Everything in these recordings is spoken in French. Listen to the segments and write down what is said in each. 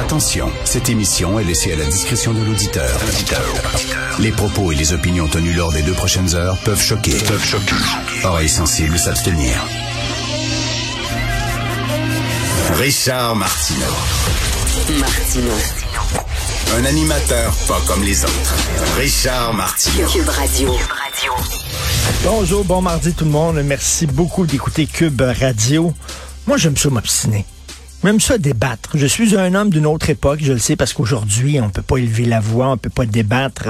Attention, cette émission est laissée à la discrétion de l'auditeur. Les propos et les opinions tenues lors des deux prochaines heures peuvent choquer. Peuvent choquer. Oreilles sensibles s'abstenir. Richard Martineau. Martino. Un animateur pas comme les autres. Richard Martineau. Cube Radio. Bonjour, bon mardi tout le monde. Merci beaucoup d'écouter Cube Radio. Moi, j'aime ça m'obstiner. J'aime ça débattre. Je suis un homme d'une autre époque, je le sais, parce qu'aujourd'hui, on peut pas élever la voix, on peut pas débattre.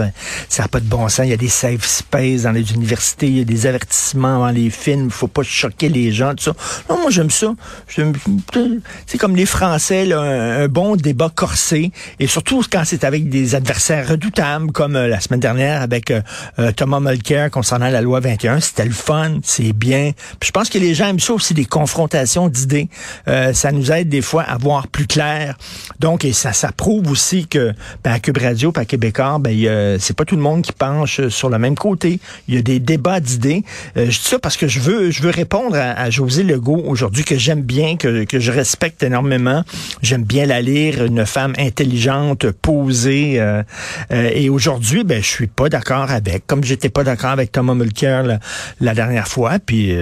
Ça n'a pas de bon sens. Il y a des safe space dans les universités, il y a des avertissements dans les films, il faut pas choquer les gens, tout ça. Non, moi, j'aime ça. C'est comme les Français, là, un, bon débat corsé, et surtout quand c'est avec des adversaires redoutables, comme euh, la semaine dernière avec euh, euh, Thomas Mulcair concernant la loi 21. C'était le fun, c'est bien. Puis je pense que les gens aiment ça aussi, des confrontations d'idées. ça nous aide fois à voir plus clair. Donc, et ça, ça prouve aussi que ben, à Cube Radio, à Québécois, ben, c'est pas tout le monde qui penche sur le même côté. Il y a des débats d'idées. Euh, je dis ça parce que je veux, je veux répondre à, à José Legault aujourd'hui, que j'aime bien, que, que je respecte énormément. J'aime bien la lire, une femme intelligente, posée. Euh, euh, et aujourd'hui, ben, je suis pas d'accord avec, comme j'étais pas d'accord avec Thomas Mulcair la, la dernière fois. Puis,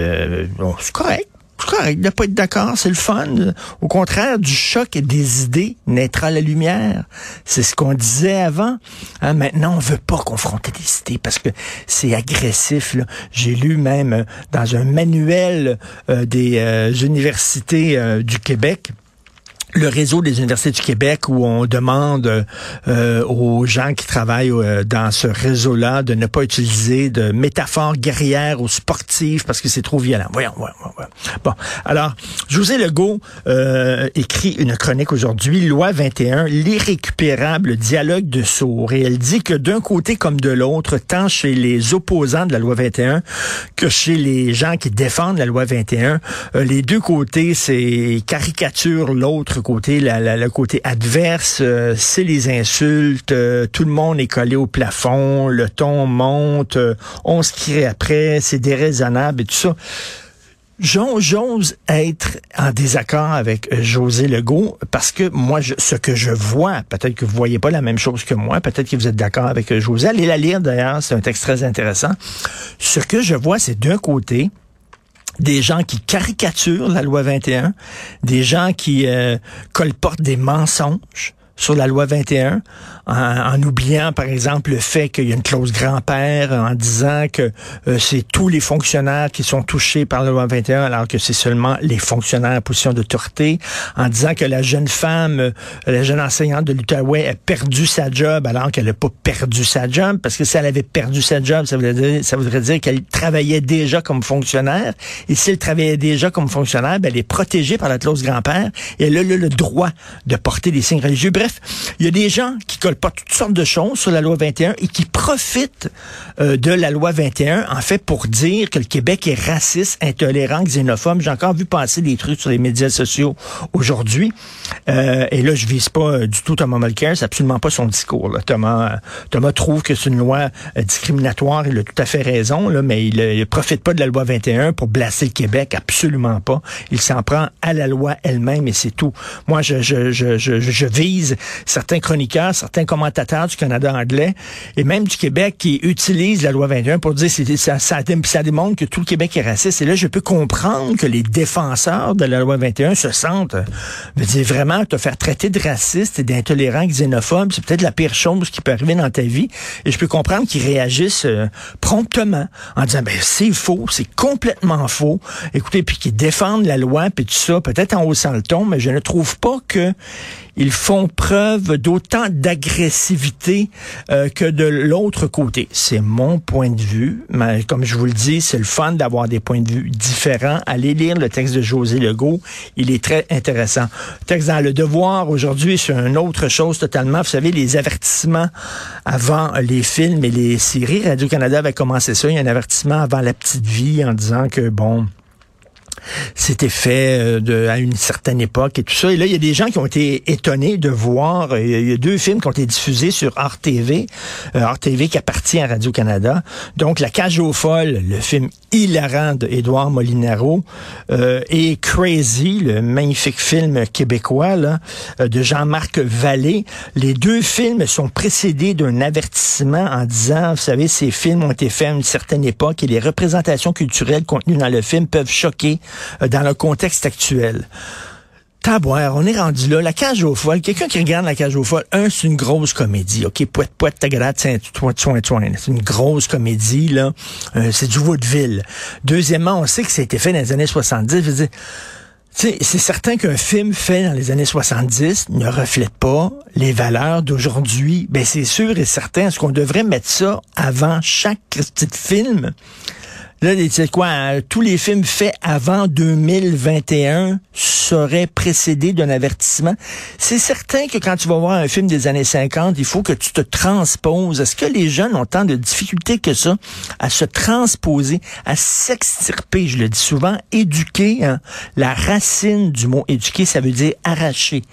bon, c'est correct correct de pas être d'accord, c'est le fun. Au contraire, du choc et des idées naîtra la lumière. C'est ce qu'on disait avant. Hein, maintenant, on veut pas confronter des idées parce que c'est agressif. J'ai lu même dans un manuel euh, des euh, universités euh, du Québec le réseau des universités du Québec où on demande euh, aux gens qui travaillent euh, dans ce réseau-là de ne pas utiliser de métaphores guerrières ou sportives parce que c'est trop violent. Voyons, voyons, voyons. Bon, alors, José Legault euh, écrit une chronique aujourd'hui, Loi 21, l'irrécupérable dialogue de sourds. Et elle dit que d'un côté comme de l'autre, tant chez les opposants de la Loi 21 que chez les gens qui défendent la Loi 21, les deux côtés, c'est caricature l'autre côté, le côté adverse, euh, c'est les insultes, euh, tout le monde est collé au plafond, le ton monte, euh, on se crie après, c'est déraisonnable et tout ça. J'ose être en désaccord avec José Legault parce que moi, ce que je vois, peut-être que vous voyez pas la même chose que moi, peut-être que vous êtes d'accord avec José. Allez la lire d'ailleurs, c'est un texte très intéressant. Ce que je vois, c'est d'un côté, des gens qui caricaturent la loi 21, des gens qui euh, colportent des mensonges sur la loi 21, en, en, oubliant, par exemple, le fait qu'il y a une clause grand-père, en disant que euh, c'est tous les fonctionnaires qui sont touchés par la loi 21, alors que c'est seulement les fonctionnaires en position d'autorité, en disant que la jeune femme, euh, la jeune enseignante de l'Outaouais a perdu sa job, alors qu'elle n'a pas perdu sa job, parce que si elle avait perdu sa job, ça voudrait dire, ça voudrait dire qu'elle travaillait déjà comme fonctionnaire, et si elle travaillait déjà comme fonctionnaire, ben, elle est protégée par la clause grand-père, et elle a le, le droit de porter des signes religieux. Bref, il y a des gens qui collent pas toutes sortes de choses sur la loi 21 et qui profitent euh, de la loi 21, en fait, pour dire que le Québec est raciste, intolérant, xénophobe. J'ai encore vu passer des trucs sur les médias sociaux aujourd'hui. Euh, et là, je vise pas euh, du tout Thomas Mulcair, c'est absolument pas son discours. Là. Thomas, euh, Thomas trouve que c'est une loi euh, discriminatoire, il a tout à fait raison, là, mais il, ne profite pas de la loi 21 pour blasser le Québec, absolument pas. Il s'en prend à la loi elle-même et c'est tout. Moi, je, je, je, je vise certains chroniqueurs, certains commentateurs du Canada anglais et même du Québec qui utilisent la loi 21 pour dire ça, ça, démontre que tout le Québec est raciste. Et là, je peux comprendre que les défenseurs de la loi 21 se sentent, veut dire vraiment, te faire traiter de raciste et d'intolérant, xénophobe, c'est peut-être la pire chose qui peut arriver dans ta vie. Et je peux comprendre qu'ils réagissent euh, promptement en disant, ben c'est faux, c'est complètement faux. Écoutez, puis qu'ils défendent la loi, puis tout ça, peut-être en haussant le ton, mais je ne trouve pas que ils font preuve d'autant d'agressivité euh, que de l'autre côté. C'est mon point de vue, mais comme je vous le dis, c'est le fun d'avoir des points de vue différents. Allez lire le texte de José Legault, il est très intéressant. Le texte dans Le Devoir aujourd'hui c'est une autre chose totalement. Vous savez, les avertissements avant les films et les séries. Radio-Canada avait commencé ça. Il y a un avertissement avant La Petite Vie en disant que, bon, c'était fait euh, de, à une certaine époque et tout ça. Et là, il y a des gens qui ont été étonnés de voir, euh, il y a deux films qui ont été diffusés sur Art TV, euh, Art TV qui appartient à Radio-Canada. Donc, La Cage aux Folles, le film hilarant de Édouard Molinaro, et Crazy, le magnifique film québécois là, de Jean-Marc Vallée. Les deux films sont précédés d'un avertissement en disant, vous savez, ces films ont été faits à une certaine époque et les représentations culturelles contenues dans le film peuvent choquer euh, dans le contexte actuel. Taboire, on est rendu là. La cage aux folles, quelqu'un qui regarde la cage aux folles, un, c'est une grosse comédie. OK, poète, poète, tagarade, c'est une grosse comédie, là. Euh, c'est du vaudeville. Deuxièmement, on sait que ça a été fait dans les années 70. Je veux dire, c'est certain qu'un film fait dans les années 70 ne reflète pas les valeurs d'aujourd'hui. Ben, c'est sûr et certain. Est-ce qu'on devrait mettre ça avant chaque petit film? Là, c'est quoi? Hein? tous les films faits avant 2021 seraient précédés d'un avertissement. C'est certain que quand tu vas voir un film des années 50, il faut que tu te transposes. Est-ce que les jeunes ont tant de difficultés que ça à se transposer, à s'extirper? Je le dis souvent, éduquer. Hein? La racine du mot éduquer, ça veut dire arracher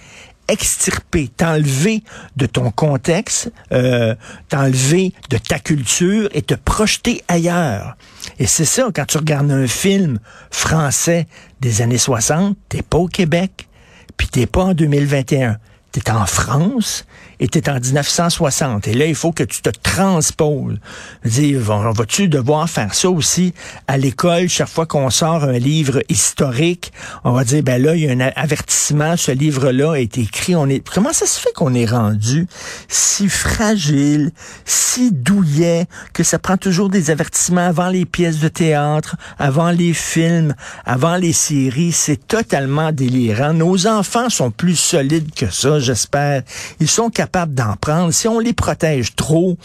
extirper, t'enlever de ton contexte, euh, t'enlever de ta culture et te projeter ailleurs. Et c'est ça, quand tu regardes un film français des années 60, t'es pas au Québec, puis t'es pas en 2021 t'es en France et t'es en 1960. Et là, il faut que tu te transposes. Dire, vas-tu devoir faire ça aussi à l'école chaque fois qu'on sort un livre historique? On va dire, ben là, il y a un avertissement, ce livre-là a été écrit. On est, comment ça se fait qu'on est rendu si fragile, si douillet, que ça prend toujours des avertissements avant les pièces de théâtre, avant les films, avant les séries? C'est totalement délirant. Nos enfants sont plus solides que ça j'espère. Ils sont d'en prendre. Si on les protège trop,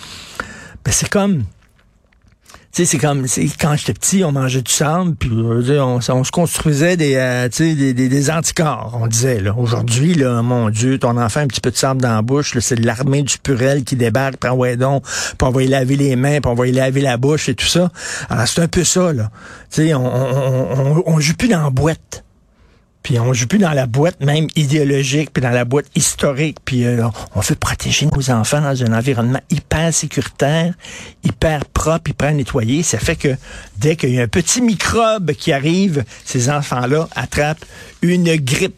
ben c'est comme tu sais, c'est comme quand j'étais petit, on mangeait du sable, puis on, se construisait des, euh, des, des, anticorps, on disait. Là. Aujourd'hui, là, mon Dieu, ton enfant un petit peu de sable dans la bouche, c'est l'armée du purel qui débarque, puis ouais donc, on va y laver les mains, puis on va y laver la bouche et tout ça. Alors c'est un peu ça, là. Tu sais, on, on, on, on joue plus dans la boîte. Puis on joue plus dans la boîte même idéologique, puis dans la boîte historique, puis euh, on veut protéger nos enfants dans un environnement hyper sécuritaire, hyper propre, hyper nettoyé. Ça fait que dès qu'il y a un petit microbe qui arrive, ces enfants-là attrapent une grippe